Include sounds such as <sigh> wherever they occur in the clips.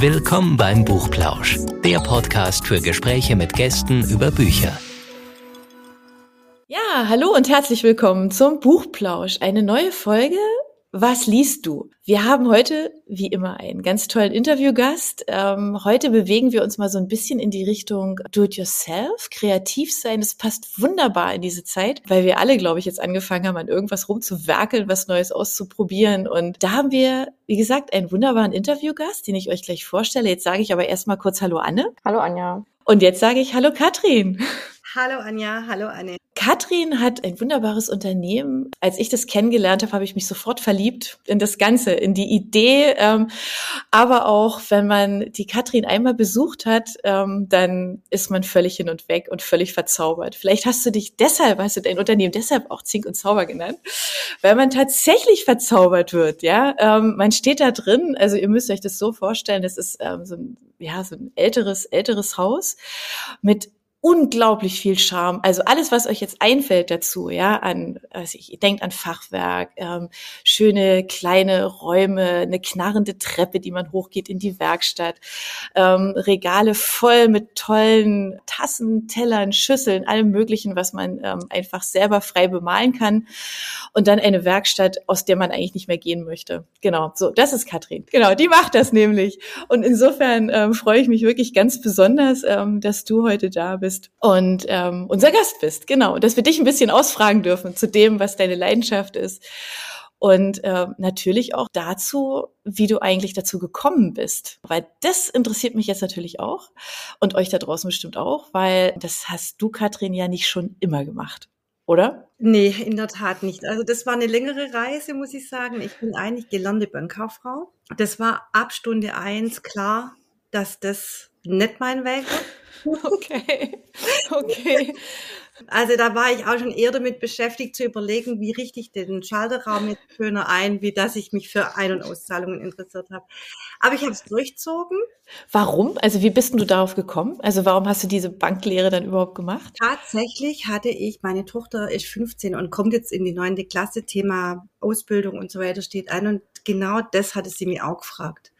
Willkommen beim Buchplausch, der Podcast für Gespräche mit Gästen über Bücher. Ja, hallo und herzlich willkommen zum Buchplausch. Eine neue Folge was liest du? Wir haben heute, wie immer, einen ganz tollen Interviewgast. Ähm, heute bewegen wir uns mal so ein bisschen in die Richtung Do-it-yourself, kreativ sein. Das passt wunderbar in diese Zeit, weil wir alle, glaube ich, jetzt angefangen haben, an irgendwas rumzuwerkeln, was Neues auszuprobieren. Und da haben wir, wie gesagt, einen wunderbaren Interviewgast, den ich euch gleich vorstelle. Jetzt sage ich aber erstmal kurz Hallo Anne. Hallo Anja. Und jetzt sage ich Hallo Katrin. Hallo Anja, hallo Anne. Katrin hat ein wunderbares Unternehmen. Als ich das kennengelernt habe, habe ich mich sofort verliebt in das Ganze, in die Idee. Ähm, aber auch, wenn man die Katrin einmal besucht hat, ähm, dann ist man völlig hin und weg und völlig verzaubert. Vielleicht hast du dich deshalb, hast du dein Unternehmen deshalb auch Zink und Zauber genannt, weil man tatsächlich verzaubert wird. Ja, ähm, man steht da drin. Also ihr müsst euch das so vorstellen. Das ist so ein ja so ein älteres älteres Haus mit unglaublich viel Charme. Also alles, was euch jetzt einfällt dazu, ja, an, also ich denkt an Fachwerk, ähm, schöne kleine Räume, eine knarrende Treppe, die man hochgeht in die Werkstatt, ähm, Regale voll mit tollen Tassen, Tellern, Schüsseln, allem Möglichen, was man ähm, einfach selber frei bemalen kann. Und dann eine Werkstatt, aus der man eigentlich nicht mehr gehen möchte. Genau, so, das ist Katrin. Genau, die macht das nämlich. Und insofern ähm, freue ich mich wirklich ganz besonders, ähm, dass du heute da bist bist und ähm, unser Gast bist. Genau, dass wir dich ein bisschen ausfragen dürfen zu dem, was deine Leidenschaft ist. Und äh, natürlich auch dazu, wie du eigentlich dazu gekommen bist. Weil das interessiert mich jetzt natürlich auch und euch da draußen bestimmt auch, weil das hast du, Katrin, ja nicht schon immer gemacht, oder? Nee, in der Tat nicht. Also das war eine längere Reise, muss ich sagen. Ich bin eigentlich gelernte Bankkauffrau. Das war ab Stunde eins klar, dass das nicht mein Weg wird. <laughs> Okay, okay. Also da war ich auch schon eher damit beschäftigt zu überlegen, wie richte ich den Schalterraum jetzt schöner ein, wie dass ich mich für Ein- und Auszahlungen interessiert habe. Aber ich habe es durchzogen. Warum? Also wie bist du darauf gekommen? Also warum hast du diese Banklehre dann überhaupt gemacht? Tatsächlich hatte ich, meine Tochter ist 15 und kommt jetzt in die neunte Klasse, Thema Ausbildung und so weiter steht ein und genau das hatte sie mir auch gefragt.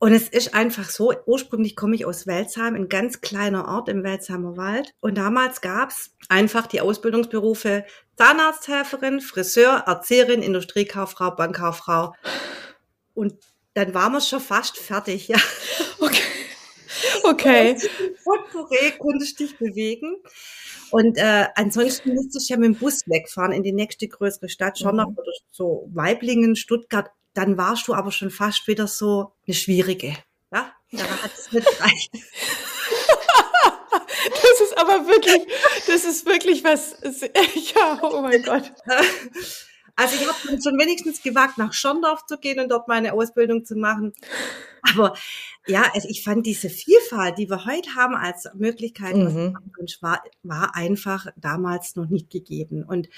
Und es ist einfach so, ursprünglich komme ich aus Welzheim, ein ganz kleiner Ort im Welzheimer Wald. Und damals gab's einfach die Ausbildungsberufe Zahnarzthelferin, Friseur, Erzieherin, Industriekauffrau, Bankkauffrau. Und dann waren wir schon fast fertig, ja. <laughs> Okay. <laughs> Okay. Potpourri konnte ich dich bewegen. Und äh, ansonsten musste ich ja mit dem Bus wegfahren in die nächste größere Stadt, schon mhm. oder so Weiblingen, Stuttgart, dann warst du aber schon fast wieder so eine schwierige. Ja, da hat es nicht gereicht. <laughs> Das ist aber wirklich, das ist wirklich was, <laughs> ja, oh mein Gott. Also ich habe schon wenigstens gewagt, nach Schondorf zu gehen und dort meine Ausbildung zu machen. Aber ja, also ich fand diese Vielfalt, die wir heute haben als Möglichkeit, mhm. war, war einfach damals noch nicht gegeben. Und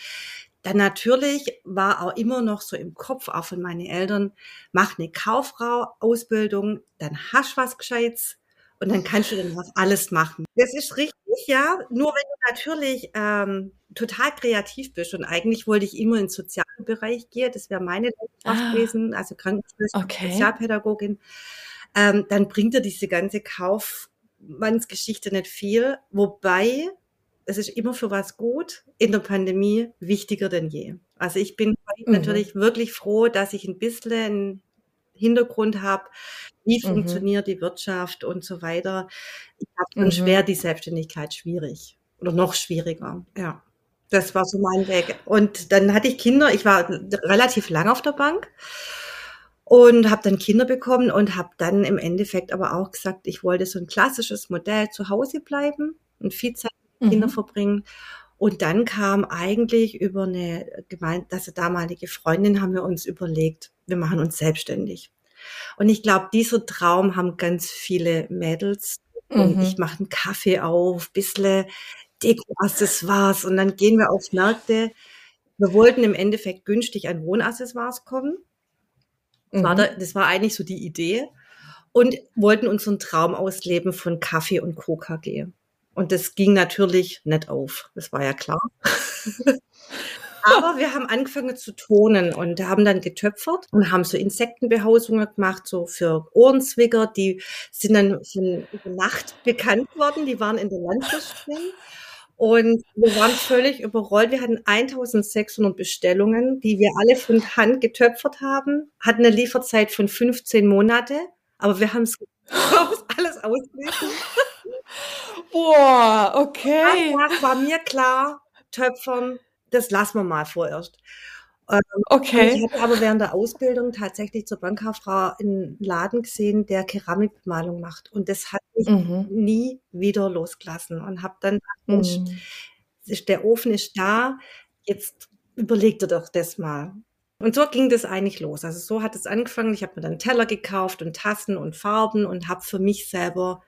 dann natürlich war auch immer noch so im Kopf, auch von meinen Eltern, mach eine Kauffrau-Ausbildung, dann hast was Gescheites und dann kannst du dann was alles machen. Das ist richtig, ja. Nur wenn du natürlich ähm, total kreativ bist und eigentlich wollte ich immer in den sozialen Bereich gehen, das wäre meine Leidenschaft ah, gewesen, also Krankenschwester, okay. Sozialpädagogin, ähm, dann bringt dir diese ganze Kaufmannsgeschichte nicht viel. Wobei es ist immer für was gut, in der Pandemie wichtiger denn je. Also ich bin mhm. natürlich wirklich froh, dass ich ein bisschen einen Hintergrund habe, wie mhm. funktioniert die Wirtschaft und so weiter. Ich habe schon mhm. schwer die Selbstständigkeit schwierig oder noch schwieriger. Ja, das war so mein Weg. Und dann hatte ich Kinder. Ich war relativ lang auf der Bank und habe dann Kinder bekommen und habe dann im Endeffekt aber auch gesagt, ich wollte so ein klassisches Modell zu Hause bleiben und viel Zeit mhm. Kinder verbringen. Und dann kam eigentlich über eine gemeint, also damalige Freundin haben wir uns überlegt, wir machen uns selbstständig. Und ich glaube, dieser Traum haben ganz viele Mädels. Und mhm. ich mache einen Kaffee auf, bissle Deko, was das war's. Und dann gehen wir auf Märkte. Wir wollten im Endeffekt günstig an Wohnaccessoires kommen. Mhm. War da, das war eigentlich so die Idee. Und wollten unseren Traum ausleben von Kaffee und Coca-G. Und das ging natürlich nicht auf. Das war ja klar. <laughs> Aber wir haben angefangen zu tonen und haben dann getöpfert und haben so Insektenbehausungen gemacht, so für Ohrenzwicker. Die sind dann von über Nacht bekannt worden. Die waren in der Landwirtschaft. Und wir waren völlig überrollt. Wir hatten 1600 Bestellungen, die wir alle von Hand getöpfert haben, hatten eine Lieferzeit von 15 Monate, aber wir haben es <laughs> alles ausgelesen. Boah, okay. Danach war mir klar, Töpfern, das lassen wir mal vorerst. Ähm, okay. Ich habe aber während der Ausbildung tatsächlich zur Bankkauffrau einen Laden gesehen, der Keramikbemalung macht. Und das hat mich mhm. nie wieder losgelassen. Und habe dann gedacht, mhm. Mensch, der Ofen ist da, jetzt überleg dir doch das mal. Und so ging das eigentlich los. Also so hat es angefangen. Ich habe mir dann Teller gekauft und Tassen und Farben und habe für mich selber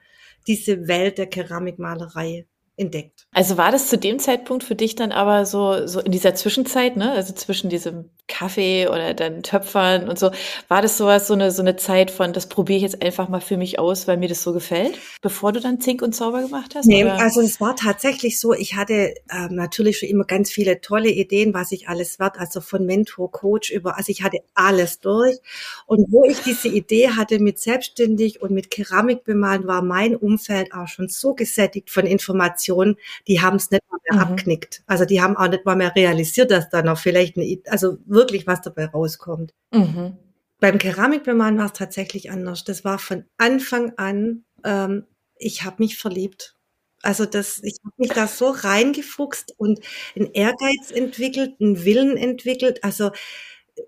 diese Welt der Keramikmalerei entdeckt. Also war das zu dem Zeitpunkt für dich dann aber so, so in dieser Zwischenzeit, ne? Also zwischen diesem Kaffee oder dann Töpfern und so, war das sowas, so eine, so eine Zeit von, das probiere ich jetzt einfach mal für mich aus, weil mir das so gefällt, bevor du dann Zink und Zauber gemacht hast? Nee, oder? also es war tatsächlich so, ich hatte ähm, natürlich schon immer ganz viele tolle Ideen, was ich alles wert, also von Mentor, Coach über, also ich hatte alles durch. Und wo ich diese Idee hatte mit selbstständig und mit Keramik bemalen, war mein Umfeld auch schon so gesättigt von Informationen, die haben es nicht mal mehr mhm. abknickt. Also die haben auch nicht mal mehr realisiert, dass da noch vielleicht eine, also wirklich was dabei rauskommt. Mhm. Beim Keramikbemalen war es tatsächlich anders. Das war von Anfang an, ähm, ich habe mich verliebt. Also das, ich habe mich da so reingefuchst und einen Ehrgeiz entwickelt, einen Willen entwickelt. Also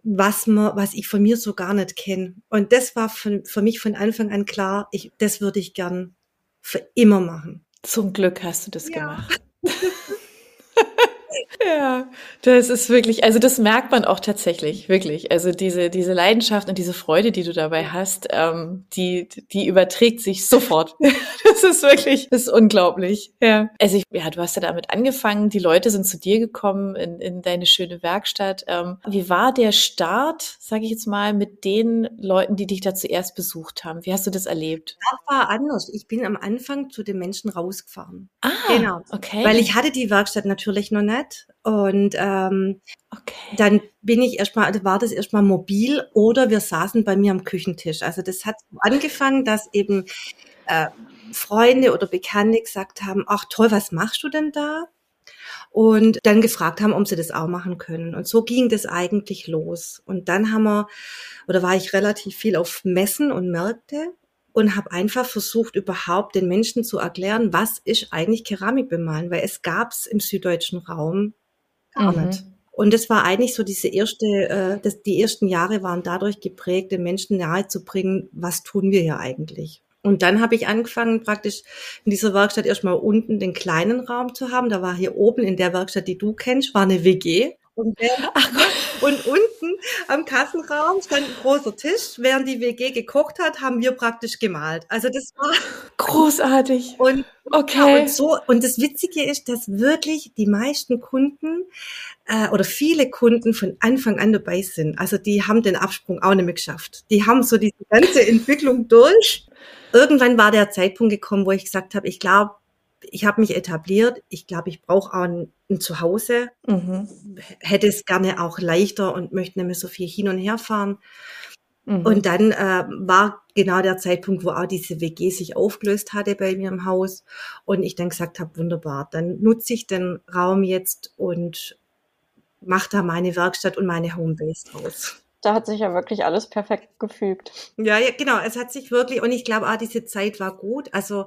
was man, was ich von mir so gar nicht kenne. Und das war für, für mich von Anfang an klar, ich, das würde ich gern für immer machen. Zum Glück hast du das ja. gemacht. <laughs> Ja, das ist wirklich, also das merkt man auch tatsächlich, wirklich. Also diese, diese Leidenschaft und diese Freude, die du dabei hast, ähm, die, die überträgt sich sofort. <laughs> das ist wirklich, das ist unglaublich. Ja. Also ich, ja, du hast ja damit angefangen, die Leute sind zu dir gekommen in, in deine schöne Werkstatt. Ähm, wie war der Start, sage ich jetzt mal, mit den Leuten, die dich da zuerst besucht haben? Wie hast du das erlebt? Das war anders. Ich bin am Anfang zu den Menschen rausgefahren. Ah, genau. Okay. Weil ich hatte die Werkstatt natürlich noch nicht. Und ähm, okay. dann bin ich erstmal, war das erstmal mobil oder wir saßen bei mir am Küchentisch. Also das hat angefangen, dass eben äh, Freunde oder Bekannte gesagt haben, ach toll, was machst du denn da? Und dann gefragt haben, ob sie das auch machen können. Und so ging das eigentlich los. Und dann haben wir, oder war ich relativ viel auf Messen und Märkte und habe einfach versucht, überhaupt den Menschen zu erklären, was ist eigentlich Keramikbemalen, weil es gab's im süddeutschen Raum gar mhm. nicht. Und das war eigentlich so diese erste, äh, das, die ersten Jahre waren dadurch geprägt, den Menschen nahezubringen, was tun wir hier eigentlich. Und dann habe ich angefangen, praktisch in dieser Werkstatt erstmal unten den kleinen Raum zu haben. Da war hier oben in der Werkstatt, die du kennst, war eine WG. Und, und unten am Kassenraum stand ein großer Tisch. Während die WG gekocht hat, haben wir praktisch gemalt. Also das war großartig. Und okay. Ja, und so und das Witzige ist, dass wirklich die meisten Kunden äh, oder viele Kunden von Anfang an dabei sind. Also die haben den Absprung auch nicht mehr geschafft. Die haben so diese ganze <laughs> Entwicklung durch. Irgendwann war der Zeitpunkt gekommen, wo ich gesagt habe, ich glaube, ich habe mich etabliert. Ich glaube, ich brauche auch ein, ein Zuhause. Mhm. Hätte es gerne auch leichter und möchte nicht mehr so viel hin und her fahren. Mhm. Und dann äh, war genau der Zeitpunkt, wo auch diese WG sich aufgelöst hatte bei mir im Haus. Und ich dann gesagt habe, wunderbar, dann nutze ich den Raum jetzt und mache da meine Werkstatt und meine Homebase draus. Da hat sich ja wirklich alles perfekt gefügt. Ja, ja, genau. Es hat sich wirklich, und ich glaube auch, diese Zeit war gut. Also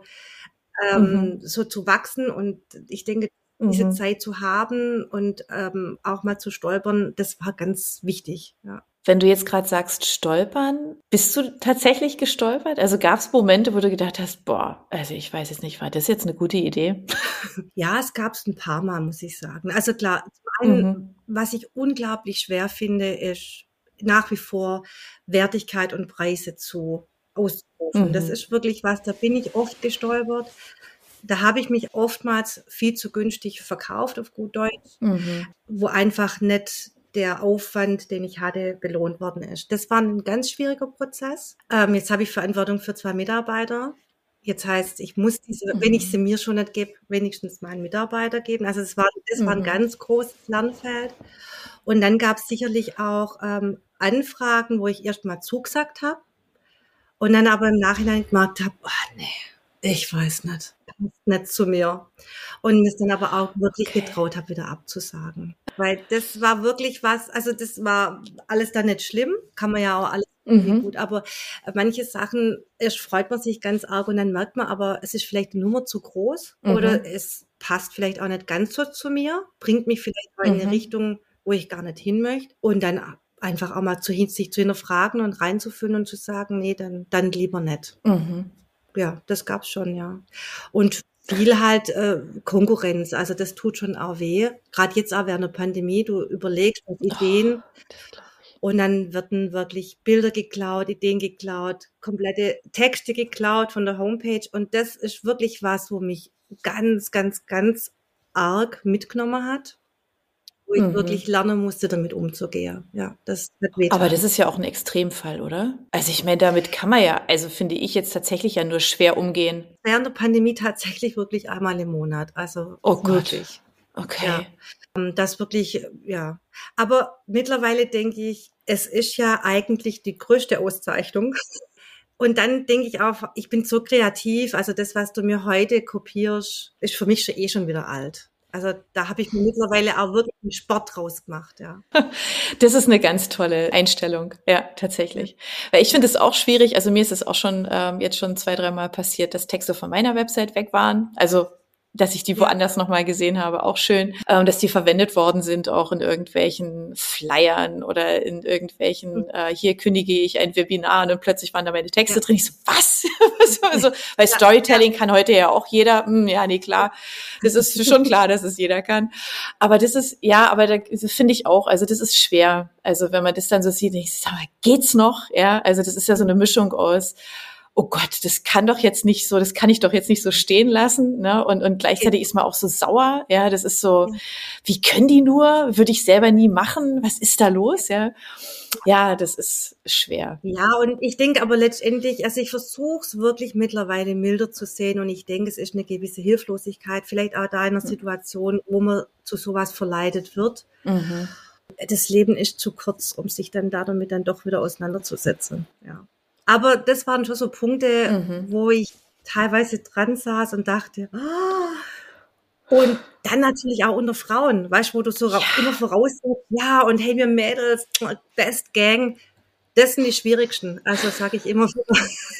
ähm, mhm. so zu wachsen. Und ich denke, diese mhm. Zeit zu haben und ähm, auch mal zu stolpern, das war ganz wichtig. Ja. Wenn du jetzt gerade sagst stolpern, bist du tatsächlich gestolpert? Also gab es Momente, wo du gedacht hast, boah, also ich weiß jetzt nicht, war das jetzt eine gute Idee? <laughs> Ja, es gab es ein paar Mal, muss ich sagen. Also klar, zum einen, mhm. was ich unglaublich schwer finde, ist nach wie vor Wertigkeit und Preise zu auszurufen. Mhm. Das ist wirklich was, da bin ich oft gestolpert. Da habe ich mich oftmals viel zu günstig verkauft, auf gut Deutsch, mhm. wo einfach nicht der Aufwand, den ich hatte, belohnt worden ist. Das war ein ganz schwieriger Prozess. Ähm, jetzt habe ich Verantwortung für zwei Mitarbeiter. Jetzt heißt, ich muss diese, mhm. wenn ich sie mir schon nicht gebe, wenigstens meinen Mitarbeiter geben. Also es war, das war ein mhm. ganz großes Lernfeld. Und dann gab es sicherlich auch ähm, Anfragen, wo ich erst mal zugesagt habe und dann aber im Nachhinein gemerkt habe, oh, nee, ich weiß nicht, nicht zu mir. Und mir es dann aber auch wirklich okay. getraut habe, wieder abzusagen. Weil das war wirklich was, also das war alles dann nicht schlimm, kann man ja auch alles mhm. gut, aber manche Sachen, erst freut man sich ganz arg und dann merkt man aber, es ist vielleicht eine Nummer zu groß mhm. oder es passt vielleicht auch nicht ganz so zu mir, bringt mich vielleicht auch in eine mhm. Richtung, wo ich gar nicht hin möchte und dann einfach auch mal zu, sich zu hinterfragen und reinzuführen und zu sagen, nee, dann, dann lieber nicht. Mhm. Ja, das gab's schon, ja. Und viel halt äh, Konkurrenz, also das tut schon auch weh. Gerade jetzt auch während der Pandemie, du überlegst was Ideen oh, und dann werden wirklich Bilder geklaut, Ideen geklaut, komplette Texte geklaut von der Homepage. Und das ist wirklich was, wo mich ganz, ganz, ganz arg mitgenommen hat wo ich mhm. wirklich lernen musste, damit umzugehen. Ja, das. Aber das ist ja auch ein Extremfall, oder? Also ich meine, damit kann man ja, also finde ich jetzt tatsächlich ja nur schwer umgehen. Während der Pandemie tatsächlich wirklich einmal im Monat. Also oh Gott. Wirklich. Okay. Ja, ähm, das wirklich, ja. Aber mittlerweile denke ich, es ist ja eigentlich die größte Auszeichnung. <laughs> Und dann denke ich auch, ich bin so kreativ. Also das, was du mir heute kopierst, ist für mich schon eh schon wieder alt. Also da habe ich mir mittlerweile auch wirklich einen Sport draus gemacht, ja. <laughs> Das ist eine ganz tolle Einstellung, ja, tatsächlich. Weil ich finde es auch schwierig, also mir ist es auch schon ähm, jetzt schon zwei, dreimal passiert, dass Texte von meiner Website weg waren. Also dass ich die woanders nochmal gesehen habe, auch schön, ähm, dass die verwendet worden sind, auch in irgendwelchen Flyern oder in irgendwelchen, mhm. äh, hier kündige ich ein Webinar und plötzlich waren da meine Texte ja. drin. Ich so, was? <laughs> also, weil Storytelling ja. kann heute ja auch jeder, hm, ja, nee, klar, das ist <laughs> schon klar, dass es jeder kann. Aber das ist, ja, aber da finde ich auch, also das ist schwer. Also wenn man das dann so sieht, ich sag mal, geht's noch? Ja, also das ist ja so eine Mischung aus, oh Gott, das kann doch jetzt nicht so, das kann ich doch jetzt nicht so stehen lassen. Ne? Und, und gleichzeitig ist man auch so sauer. Ja, das ist so, wie können die nur? Würde ich selber nie machen. Was ist da los? Ja, ja, das ist schwer. Ja, und ich denke aber letztendlich, also ich versuche es wirklich mittlerweile milder zu sehen und ich denke, es ist eine gewisse Hilflosigkeit, vielleicht auch da in einer Situation, wo man zu sowas verleitet wird. Mhm. Das Leben ist zu kurz, um sich dann damit dann doch wieder auseinanderzusetzen. Ja. Aber das waren schon so Punkte, mhm. wo ich teilweise dran saß und dachte, oh. und dann natürlich auch unter Frauen, weißt du, wo du so ja. immer voraussetzt, ja, und hey, wir Mädels, Best Gang, das sind die schwierigsten. Also sage ich immer.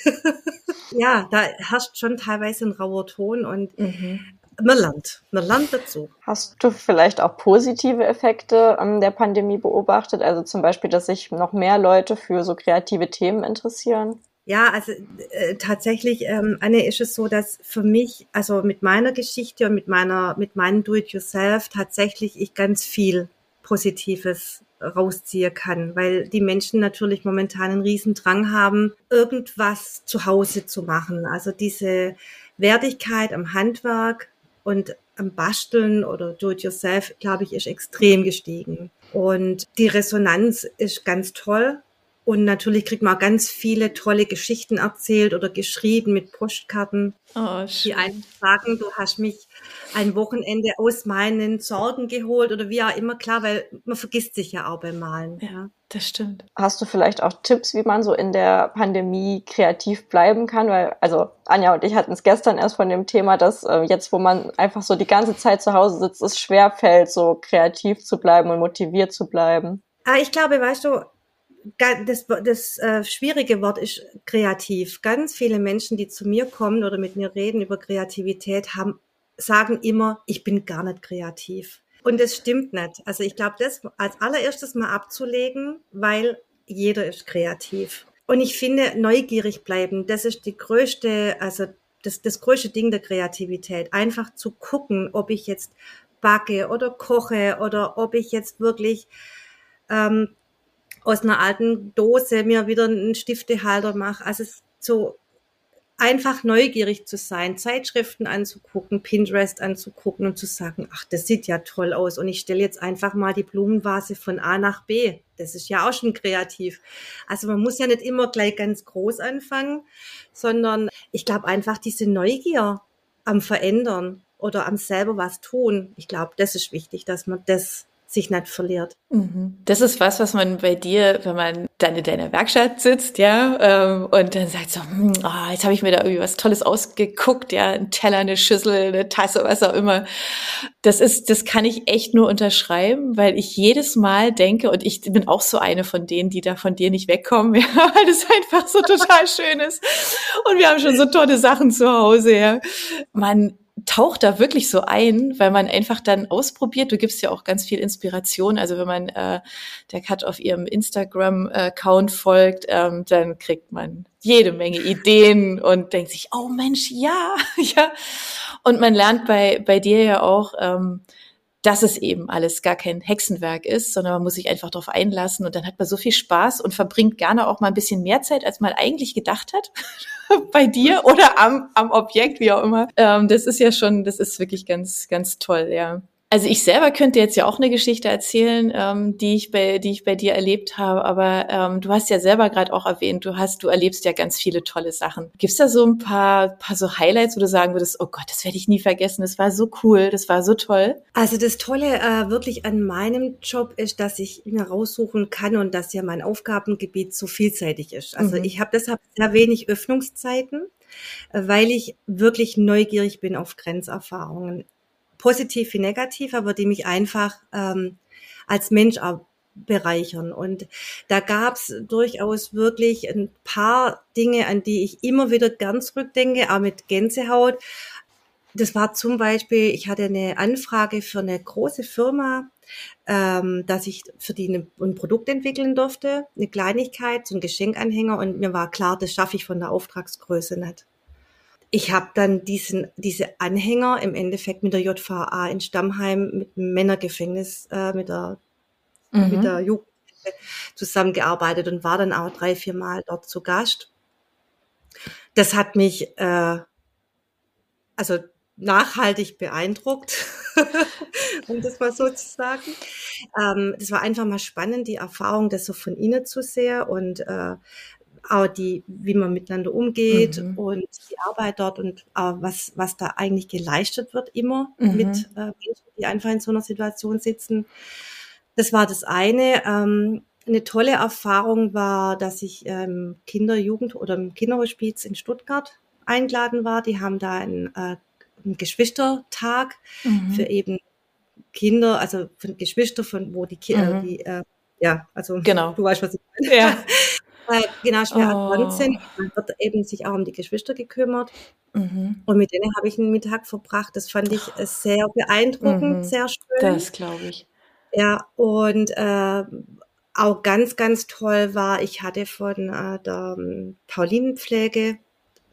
<laughs> ja, da herrscht schon teilweise ein rauer Ton und mhm man lernt. Man lernt dazu. Hast du vielleicht auch positive Effekte ähm, der Pandemie beobachtet? Also zum Beispiel, dass sich noch mehr Leute für so kreative Themen interessieren? Ja, also äh, tatsächlich, ähm, Anne, ist es so, dass für mich, also mit meiner Geschichte und mit meiner, mit meinem Do-it-yourself tatsächlich ich ganz viel Positives rausziehen kann, weil die Menschen natürlich momentan einen riesen Drang haben, irgendwas zu Hause zu machen. Also diese Wertigkeit am Handwerk, und am Basteln oder Do-it-yourself, glaube ich, ist extrem gestiegen. Und die Resonanz ist ganz toll. Und natürlich kriegt man auch ganz viele tolle Geschichten erzählt oder geschrieben mit Postkarten. Oh. Die einen sagen, du hast mich ein Wochenende aus meinen Sorgen geholt oder wie auch immer. Klar, weil man vergisst sich ja auch beim Malen. Ja, das stimmt. Hast du vielleicht auch Tipps, wie man so in der Pandemie kreativ bleiben kann? Weil, also Anja und ich hatten es gestern erst von dem Thema, dass äh, jetzt, wo man einfach so die ganze Zeit zu Hause sitzt, es schwer fällt, so kreativ zu bleiben und motiviert zu bleiben. Ah, ich glaube, weißt du, das, das äh, schwierige Wort ist kreativ. Ganz viele Menschen, die zu mir kommen oder mit mir reden über Kreativität, haben, sagen immer, ich bin gar nicht kreativ. Und das stimmt nicht. Also ich glaube, das als allererstes mal abzulegen, weil jeder ist kreativ. Und ich finde, neugierig bleiben, das ist die größte, also das, das größte Ding der Kreativität. Einfach zu gucken, ob ich jetzt backe oder koche oder ob ich jetzt wirklich ähm, aus einer alten Dose mir wieder einen Stiftehalter mache. Also so einfach neugierig zu sein, Zeitschriften anzugucken, Pinterest anzugucken und zu sagen, ach, das sieht ja toll aus und ich stelle jetzt einfach mal die Blumenvase von A nach B. Das ist ja auch schon kreativ. Also man muss ja nicht immer gleich ganz groß anfangen, sondern ich glaube einfach diese Neugier am Verändern oder am selber was tun. Ich glaube, das ist wichtig, dass man das sich nicht verliert. Mhm. Das ist was, was man bei dir, wenn man dann in deiner Werkstatt sitzt, ja, ähm, und dann sagt so, oh, jetzt habe ich mir da irgendwie was Tolles ausgeguckt, ja, ein Teller, eine Schüssel, eine Tasse, was auch immer. Das ist, das kann ich echt nur unterschreiben, weil ich jedes Mal denke, und ich bin auch so eine von denen, die da von dir nicht wegkommen, <laughs> ja, weil das einfach so total schön ist. Und wir haben schon so tolle Sachen zu Hause, ja. Man taucht da wirklich so ein, weil man einfach dann ausprobiert. Du gibst ja auch ganz viel Inspiration. Also wenn man äh, der Kat auf ihrem Instagram-Account folgt, ähm, dann kriegt man jede Menge Ideen und denkt sich, oh Mensch, ja, <laughs> ja. Und man lernt bei, bei dir ja auch, ähm, dass es eben alles gar kein Hexenwerk ist, sondern man muss sich einfach darauf einlassen und dann hat man so viel Spaß und verbringt gerne auch mal ein bisschen mehr Zeit, als man eigentlich gedacht hat <laughs> bei dir oder am, am Objekt, wie auch immer. Ähm, das ist ja schon, das ist wirklich ganz, ganz toll, ja. Also ich selber könnte jetzt ja auch eine Geschichte erzählen, ähm, die ich bei, die ich bei dir erlebt habe. Aber ähm, du hast ja selber gerade auch erwähnt, du hast, du erlebst ja ganz viele tolle Sachen. Gibt's da so ein paar, paar so Highlights, wo du sagen würdest, oh Gott, das werde ich nie vergessen. Das war so cool, das war so toll. Also das Tolle äh, wirklich an meinem Job ist, dass ich mir raussuchen kann und dass ja mein Aufgabengebiet so vielseitig ist. Also mhm. ich habe deshalb sehr wenig Öffnungszeiten weil ich wirklich neugierig bin auf Grenzerfahrungen positiv wie negativ, aber die mich einfach ähm, als Mensch auch bereichern. Und da gab's durchaus wirklich ein paar Dinge, an die ich immer wieder gern zurückdenke, auch mit Gänsehaut. Das war zum Beispiel, ich hatte eine Anfrage für eine große Firma, ähm, dass ich für die ein, ein Produkt entwickeln durfte, eine Kleinigkeit, so ein Geschenkanhänger und mir war klar, das schaffe ich von der Auftragsgröße nicht ich habe dann diesen, diese Anhänger im Endeffekt mit der JVA in Stammheim mit dem Männergefängnis, äh, mit der, mhm. mit der Jugend zusammengearbeitet und war dann auch drei, vier Mal dort zu Gast. Das hat mich äh, also nachhaltig beeindruckt, <laughs> um das mal so zu sagen. Ähm, das war einfach mal spannend, die Erfahrung, das so von innen zu sehen und äh, auch die, wie man miteinander umgeht mhm. und die Arbeit dort und äh, was, was da eigentlich geleistet wird immer mhm. mit äh, Menschen, die einfach in so einer Situation sitzen. Das war das eine. Ähm, eine tolle Erfahrung war, dass ich ähm, Kinder, Jugend oder im Kinderhospiz in Stuttgart eingeladen war. Die haben da einen, äh, einen Geschwistertag mhm. für eben Kinder, also für Geschwister von wo die Kinder, mhm. die äh, ja, also genau. du weißt, was ich meine. Ja. Äh, genau, schwer oh. erkrankt sind. Man wird eben sich auch um die Geschwister gekümmert. Mhm. Und mit denen habe ich einen Mittag verbracht. Das fand ich äh, sehr beeindruckend, mhm. sehr schön. Das glaube ich. Ja, und äh, auch ganz, ganz toll war, ich hatte von äh, der ähm, Paulinenpflege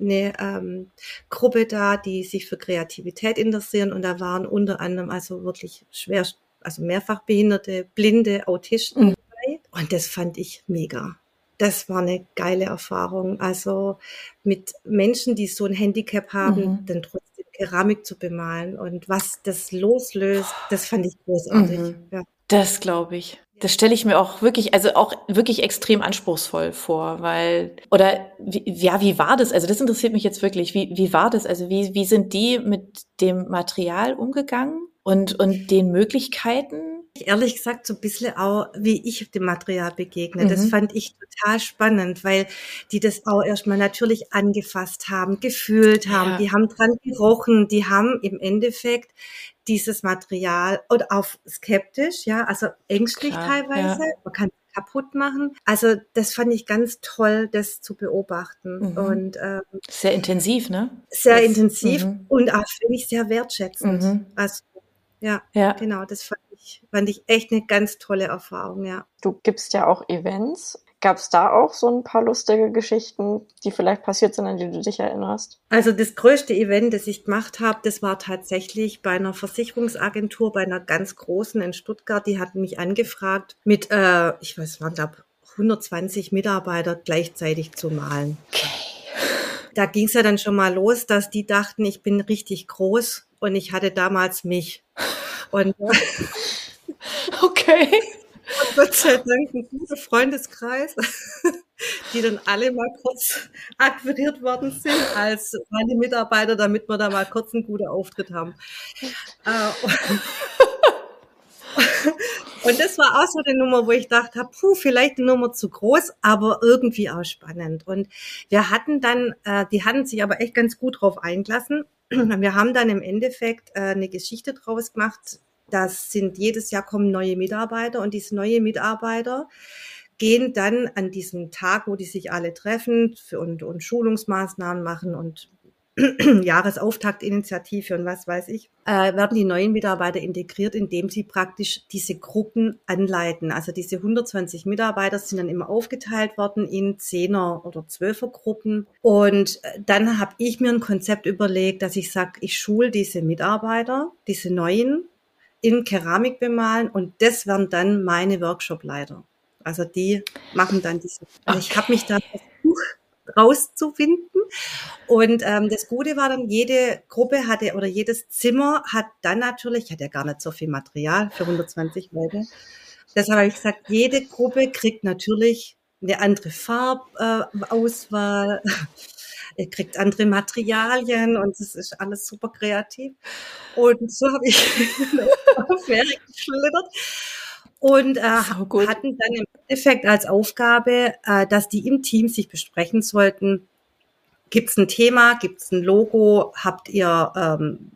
eine ähm, Gruppe da, die sich für Kreativität interessieren und da waren unter anderem also wirklich schwer, also mehrfach behinderte, blinde Autisten mhm. dabei und das fand ich mega das war eine geile Erfahrung. Also mit Menschen, die so ein Handicap haben, mhm. dann trotzdem Keramik zu bemalen und was das loslöst, das fand ich großartig. Mhm. Ja. Das glaube ich. Das stelle ich mir auch wirklich, also auch wirklich extrem anspruchsvoll vor, weil, oder wie, ja, wie war das? Also das interessiert mich jetzt wirklich. Wie, wie war das? Also wie, wie sind die mit dem Material umgegangen und, und den Möglichkeiten? Ehrlich gesagt so ein bisschen auch, wie ich dem Material begegne. Mhm. Das fand ich total spannend, weil die das auch erstmal natürlich angefasst haben, gefühlt haben, ja. die haben dran gerochen, die haben im Endeffekt dieses Material und auch skeptisch, ja, also ängstlich Klar, teilweise. Ja. Man kann kaputt machen. Also das fand ich ganz toll, das zu beobachten. Mhm. Und ähm, sehr intensiv, ne? Sehr das, intensiv mhm. und auch finde ich sehr wertschätzend. Mhm. Also ja, ja, genau, das fand ich, fand ich echt eine ganz tolle Erfahrung, ja. Du gibst ja auch Events. Gab es da auch so ein paar lustige Geschichten, die vielleicht passiert sind, an die du dich erinnerst? Also das größte Event, das ich gemacht habe, das war tatsächlich bei einer Versicherungsagentur, bei einer ganz großen in Stuttgart. Die hatten mich angefragt mit, äh, ich weiß, waren glaube 120 Mitarbeiter gleichzeitig zu malen. Okay. da ging es ja dann schon mal los, dass die dachten, ich bin richtig groß und ich hatte damals mich. Und <laughs> okay. Und Gott sei Dank ein guter Freundeskreis, <laughs> die dann alle mal kurz akquiriert worden sind als meine Mitarbeiter, damit wir da mal kurz einen guten Auftritt haben. Äh, <laughs> und das war auch so eine Nummer, wo ich dachte, puh, vielleicht eine Nummer zu groß, aber irgendwie auch spannend. Und wir hatten dann, äh, die hatten sich aber echt ganz gut drauf eingelassen. <clears throat> Wir haben dann im Endeffekt äh, eine Geschichte draus gemacht, das sind jedes Jahr kommen neue Mitarbeiter und diese neue Mitarbeiter gehen dann an diesem Tag, wo die sich alle treffen und, und Schulungsmaßnahmen machen und <clears throat> Jahresauftaktinitiative und was weiß ich, äh, werden die neuen Mitarbeiter integriert, indem sie praktisch diese Gruppen anleiten. Also diese 120 Mitarbeiter sind dann immer aufgeteilt worden in Zehner- oder Zwölfer Gruppen. Und äh, dann habe ich mir ein Konzept überlegt, dass ich sage, ich schule diese Mitarbeiter, diese neuen, in Keramik bemalen und das werden dann meine Workshop-Leiter. Also die machen dann diese. Also ich habe mich da rauszufinden. Und ähm, das Gute war dann, jede Gruppe hatte oder jedes Zimmer hat dann natürlich, ich hatte ja gar nicht so viel Material für 120 Leute. Deshalb habe ich gesagt, jede Gruppe kriegt natürlich eine andere Farbauswahl, <laughs> ihr kriegt andere Materialien und es ist alles super kreativ. Und so habe ich <laughs> auf Ferien geschlittert und äh, hatten dann im Endeffekt als Aufgabe, äh, dass die im Team sich besprechen sollten, gibt es ein Thema, gibt es ein Logo, habt ihr ähm,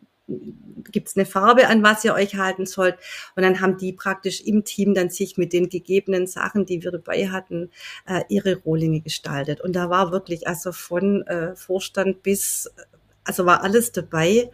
gibt es eine Farbe, an was ihr euch halten sollt. Und dann haben die praktisch im Team dann sich mit den gegebenen Sachen, die wir dabei hatten, äh, ihre Rohlinge gestaltet. Und da war wirklich also von äh, Vorstand bis, also war alles dabei.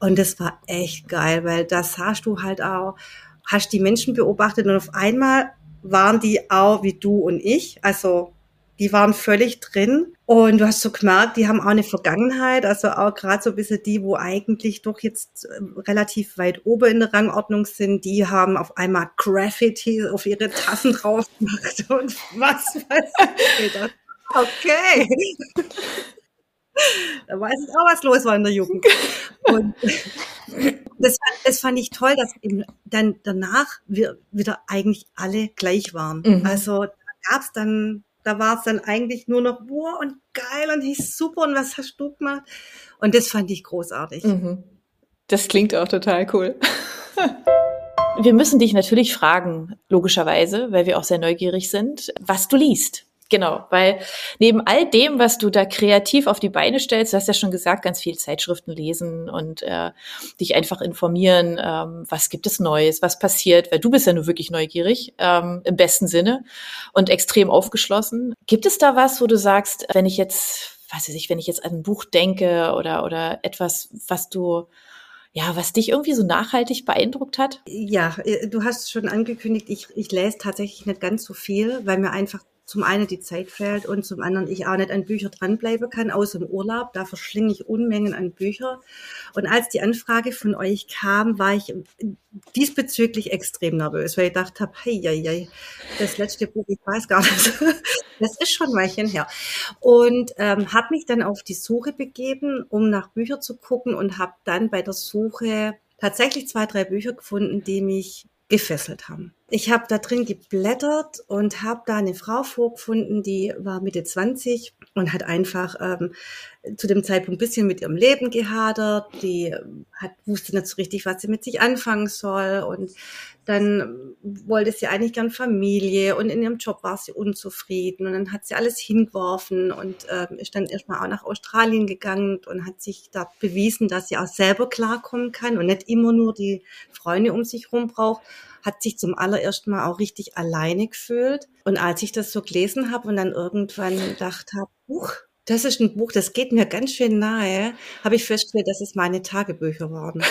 Und das war echt geil, weil da sahst du halt auch, hast die Menschen beobachtet und auf einmal waren die auch wie du und ich. Also die waren völlig drin. Und du hast so gemerkt, die haben auch eine Vergangenheit, also auch gerade so ein bisschen die, wo eigentlich doch jetzt äh, relativ weit oben in der Rangordnung sind, die haben auf einmal Graffiti auf ihre Tassen <laughs> drauf gemacht und was weiß ich. <laughs> Okay. <laughs> <laughs> da weiß ich auch, was los war in der Jugend. Und <laughs> das, das fand ich toll, dass eben dann danach wir wieder eigentlich alle gleich waren. Mhm. Also da gab's dann da war es dann eigentlich nur noch, boah, und geil und hieß super und was hast du gemacht? Und das fand ich großartig. Mhm. Das klingt auch total cool. wir müssen dich natürlich fragen, logischerweise, weil wir auch sehr neugierig sind, was du liest. Genau, weil neben all dem, was du da kreativ auf die Beine stellst, du hast ja schon gesagt, ganz viel Zeitschriften lesen und äh, dich einfach informieren, ähm, was gibt es Neues, was passiert, weil du bist ja nur wirklich neugierig, ähm, im besten Sinne und extrem aufgeschlossen. Gibt es da was, wo du sagst, wenn ich jetzt, weiß ich, wenn ich jetzt an ein Buch denke oder, oder etwas, was du ja, was dich irgendwie so nachhaltig beeindruckt hat? Ja, äh, du hast schon angekündigt, ich, ich lese tatsächlich nicht ganz so viel, weil mir einfach zum einen die Zeit fehlt und zum anderen ich auch nicht an Bücher dranbleiben kann, außer im Urlaub. Da verschlinge ich Unmengen an Bücher. Und als die Anfrage von euch kam, war ich diesbezüglich extrem nervös, weil ich dachte habe, hey, hey, hey, das letzte Buch, ich weiß gar nicht, <laughs> das ist schon ein Weilchen her. Und ähm, habe mich dann auf die Suche begeben, um nach Büchern zu gucken und habe dann bei der Suche tatsächlich zwei, drei Bücher gefunden, die mich gefesselt haben. Ich habe da drin geblättert und habe da eine Frau vorgefunden, die war Mitte 20 und hat einfach ähm, zu dem Zeitpunkt bisschen mit ihrem Leben gehadert. Die hat, wusste nicht so richtig, was sie mit sich anfangen soll. Und dann wollte sie eigentlich gern Familie und in ihrem Job war sie unzufrieden. Und dann hat sie alles hingeworfen und äh, ist dann erstmal auch nach Australien gegangen und hat sich da bewiesen, dass sie auch selber klarkommen kann und nicht immer nur die Freunde um sich rum braucht hat sich zum allerersten Mal auch richtig alleine gefühlt. Und als ich das so gelesen habe und dann irgendwann gedacht habe, das ist ein Buch, das geht mir ganz schön nahe, habe ich festgestellt, dass es meine Tagebücher waren.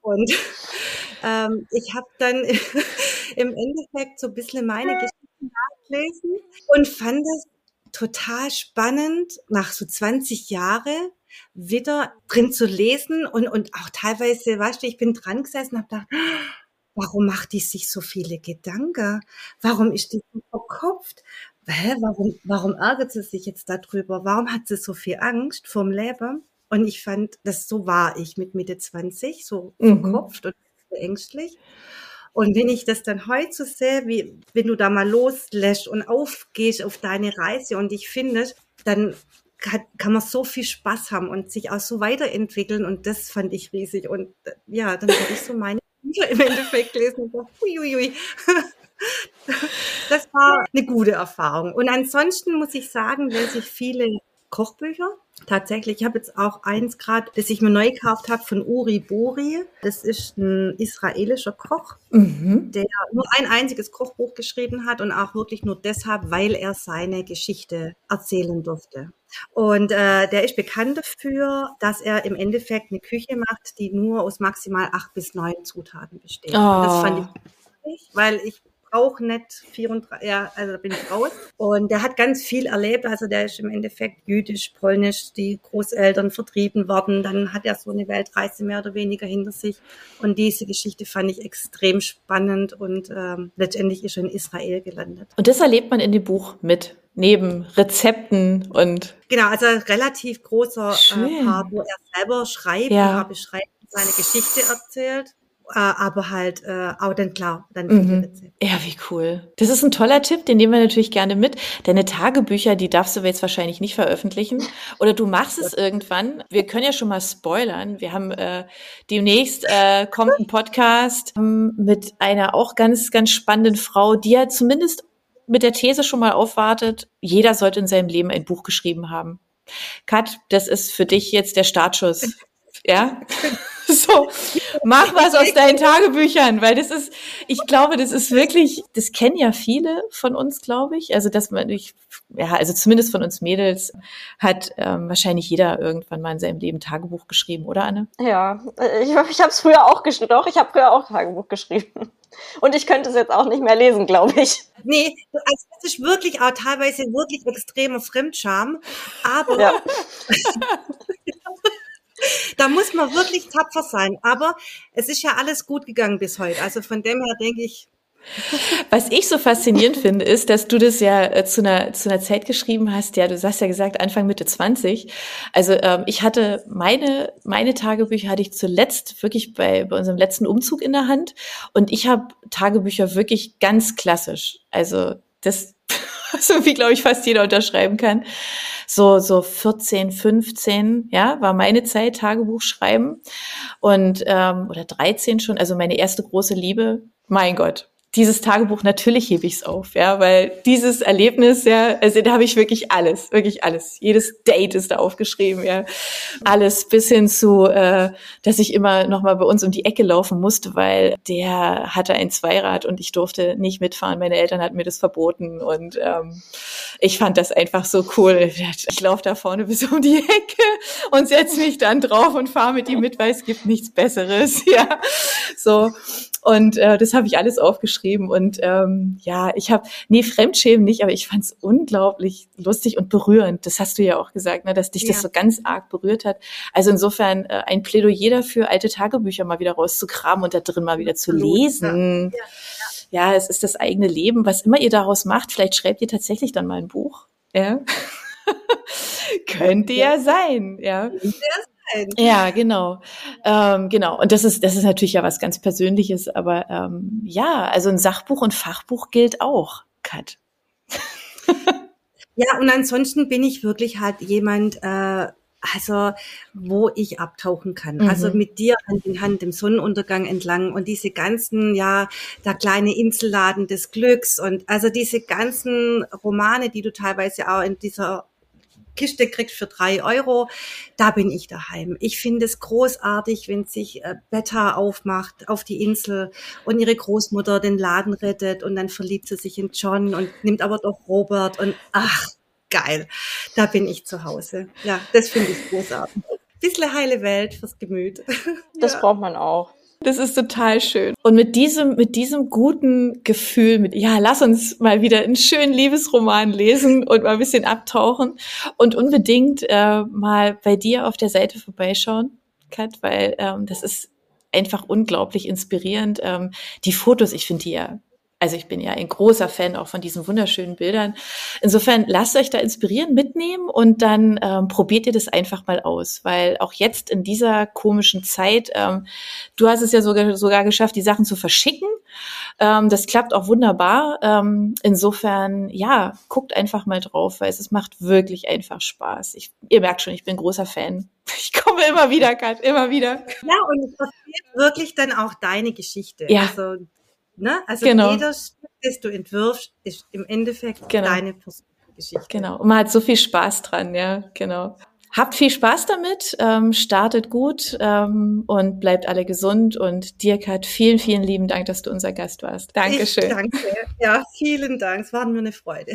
Und <laughs> ähm, ich habe dann <laughs> im Endeffekt so ein bisschen meine Geschichten nachgelesen und fand es total spannend, nach so 20 Jahren wieder drin zu lesen und, und auch teilweise, weißt du, ich bin dran gesessen und habe gedacht, warum macht die sich so viele Gedanken? Warum ist die so verkopft? Hä, warum, warum ärgert sie sich jetzt darüber? Warum hat sie so viel Angst vorm Leben? Und ich fand, das so war ich mit Mitte 20, so mhm. verkopft und ängstlich. Und wenn ich das dann heute so sehe, wie wenn du da mal loslässt und aufgehst auf deine Reise und dich findest, dann kann, kann man so viel Spaß haben und sich auch so weiterentwickeln. Und das fand ich riesig. Und ja, dann habe ich so meine Bücher im Endeffekt gelesen und dachte, uiuiui. <laughs> Das war eine gute Erfahrung. Und ansonsten muss ich sagen, lese ich viele Kochbücher. Tatsächlich, ich habe jetzt auch eins gerade, das ich mir neu gekauft habe von Uri Bori. Das ist ein israelischer Koch, mhm. der nur ein einziges Kochbuch geschrieben hat und auch wirklich nur deshalb, weil er seine Geschichte erzählen durfte. Und äh, der ist bekannt dafür, dass er im Endeffekt eine Küche macht, die nur aus maximal acht bis neun Zutaten besteht. Oh. das fand ich wichtig, weil ich auch nicht 34, ja, also da bin ich raus. Und der hat ganz viel erlebt. Also der ist im Endeffekt jüdisch, polnisch, die Großeltern vertrieben worden. Dann hat er so eine Weltreise mehr oder weniger hinter sich. Und diese Geschichte fand ich extrem spannend und ähm, letztendlich ist er in Israel gelandet. Und das erlebt man in dem Buch mit neben Rezepten und genau, also relativ großer äh, Part, wo er selber schreibt, ja. beschreibt, seine Geschichte erzählt äh, aber halt äh, auch dann klar, dann mhm. Ja, wie cool. Das ist ein toller Tipp, den nehmen wir natürlich gerne mit. Deine Tagebücher, die darfst du jetzt wahrscheinlich nicht veröffentlichen. Oder du machst es <laughs> irgendwann. Wir können ja schon mal spoilern. Wir haben äh, demnächst äh, kommt ein Podcast ähm, mit einer auch ganz, ganz spannenden Frau, die ja zumindest mit der These schon mal aufwartet, jeder sollte in seinem Leben ein Buch geschrieben haben. Kat, das ist für dich jetzt der Startschuss. Ja? <laughs> So, mach was aus deinen Tagebüchern, weil das ist, ich glaube, das ist wirklich, das kennen ja viele von uns, glaube ich. Also, dass man, ich, ja, also zumindest von uns Mädels hat ähm, wahrscheinlich jeder irgendwann mal in seinem Leben Tagebuch geschrieben, oder Anne? Ja, äh, ich, ich habe es früher auch geschrieben. Doch, ich habe früher auch Tagebuch geschrieben. Und ich könnte es jetzt auch nicht mehr lesen, glaube ich. Nee, also das ist wirklich auch teilweise wirklich extremer Fremdscham. Aber ja. <laughs> da muss man wirklich tapfer sein. Aber es ist ja alles gut gegangen bis heute. Also von dem her denke ich, was ich so faszinierend finde, ist, dass du das ja äh, zu einer, zu einer Zeit geschrieben hast, ja, du hast ja gesagt, Anfang Mitte 20. Also ähm, ich hatte meine, meine Tagebücher hatte ich zuletzt wirklich bei, bei unserem letzten Umzug in der Hand. Und ich habe Tagebücher wirklich ganz klassisch. Also das, <laughs> so wie, glaube ich, fast jeder unterschreiben kann. So, so 14, 15, ja, war meine Zeit, Tagebuch schreiben. Und, ähm, oder 13 schon, also meine erste große Liebe, mein Gott, dieses Tagebuch, natürlich hebe ich es auf, ja, weil dieses Erlebnis, ja, also da habe ich wirklich alles, wirklich alles. Jedes Date ist da aufgeschrieben, ja. Alles bis hin zu, äh, dass ich immer noch mal bei uns um die Ecke laufen musste, weil der hatte ein Zweirad und ich durfte nicht mitfahren. Meine Eltern hatten mir das verboten und ähm, ich fand das einfach so cool. Ich laufe da vorne bis um die Ecke und setze mich dann drauf und fahre mit ihm mit, weil es gibt nichts Besseres, <laughs> ja. So und äh, das habe ich alles aufgeschrieben. Und ähm, ja, ich habe, nee, Fremdschämen nicht, aber ich fand es unglaublich lustig und berührend. Das hast du ja auch gesagt, ne, dass dich ja. das so ganz arg berührt hat. Also insofern äh, ein Plädoyer dafür, alte Tagebücher mal wieder rauszukramen und da drin mal wieder zu lesen. Ja. Ja. ja, es ist das eigene Leben. Was immer ihr daraus macht, vielleicht schreibt ihr tatsächlich dann mal ein Buch. Ja. <laughs> Könnte ja sein, ja sein. Ja, genau. Ähm, genau. Und das ist, das ist natürlich ja was ganz Persönliches, aber ähm, ja, also ein Sachbuch und Fachbuch gilt auch, Kat. ja, und ansonsten bin ich wirklich halt jemand, äh, also wo ich abtauchen kann. Mhm. Also mit dir Hand in Hand im Sonnenuntergang entlang und diese ganzen, ja, der kleine Inselladen des Glücks und also diese ganzen Romane, die du teilweise auch in dieser Kiste kriegt für drei Euro, da bin ich daheim. Ich finde es großartig, wenn sich äh, Betta aufmacht auf die Insel und ihre Großmutter den Laden rettet und dann verliebt sie sich in John und nimmt aber doch Robert und ach, geil. Da bin ich zu Hause. Ja, das finde ich großartig. Bisschen heile Welt fürs Gemüt. <laughs> Das ja. braucht man auch. Das ist total schön. Und mit diesem, mit diesem guten Gefühl, mit, ja, lass uns mal wieder einen schönen Liebesroman lesen und mal ein bisschen abtauchen und unbedingt äh, mal bei dir auf der Seite vorbeischauen, Kat, weil ähm, das ist einfach unglaublich inspirierend. Ähm, die Fotos, ich finde die ja also ich bin ja ein großer Fan auch von diesen wunderschönen Bildern. Insofern lasst euch da inspirieren, mitnehmen und dann ähm, probiert ihr das einfach mal aus, weil auch jetzt in dieser komischen Zeit, ähm, du hast es ja sogar, sogar geschafft, die Sachen zu verschicken. Ähm, das klappt auch wunderbar. Ähm, insofern, ja, guckt einfach mal drauf, weil es, macht wirklich einfach Spaß. Ich, ihr merkt schon, ich bin großer Fan. <laughs> Ich komme immer wieder, Kat, immer wieder. Ja, und es passiert wirklich dann auch deine Geschichte. Ja. Also Ne? Also Genau. jeder Stück, das du entwirfst, ist im Endeffekt Genau. deine persönliche Geschichte. Genau. Und man hat so viel Spaß dran, ja, genau. Habt viel Spaß damit, ähm, startet gut ähm, und bleibt alle gesund. Und Dirk hat vielen, vielen lieben Dank, dass du unser Gast warst. Ich Dankeschön. danke. Ja, vielen Dank. Es war mir eine Freude.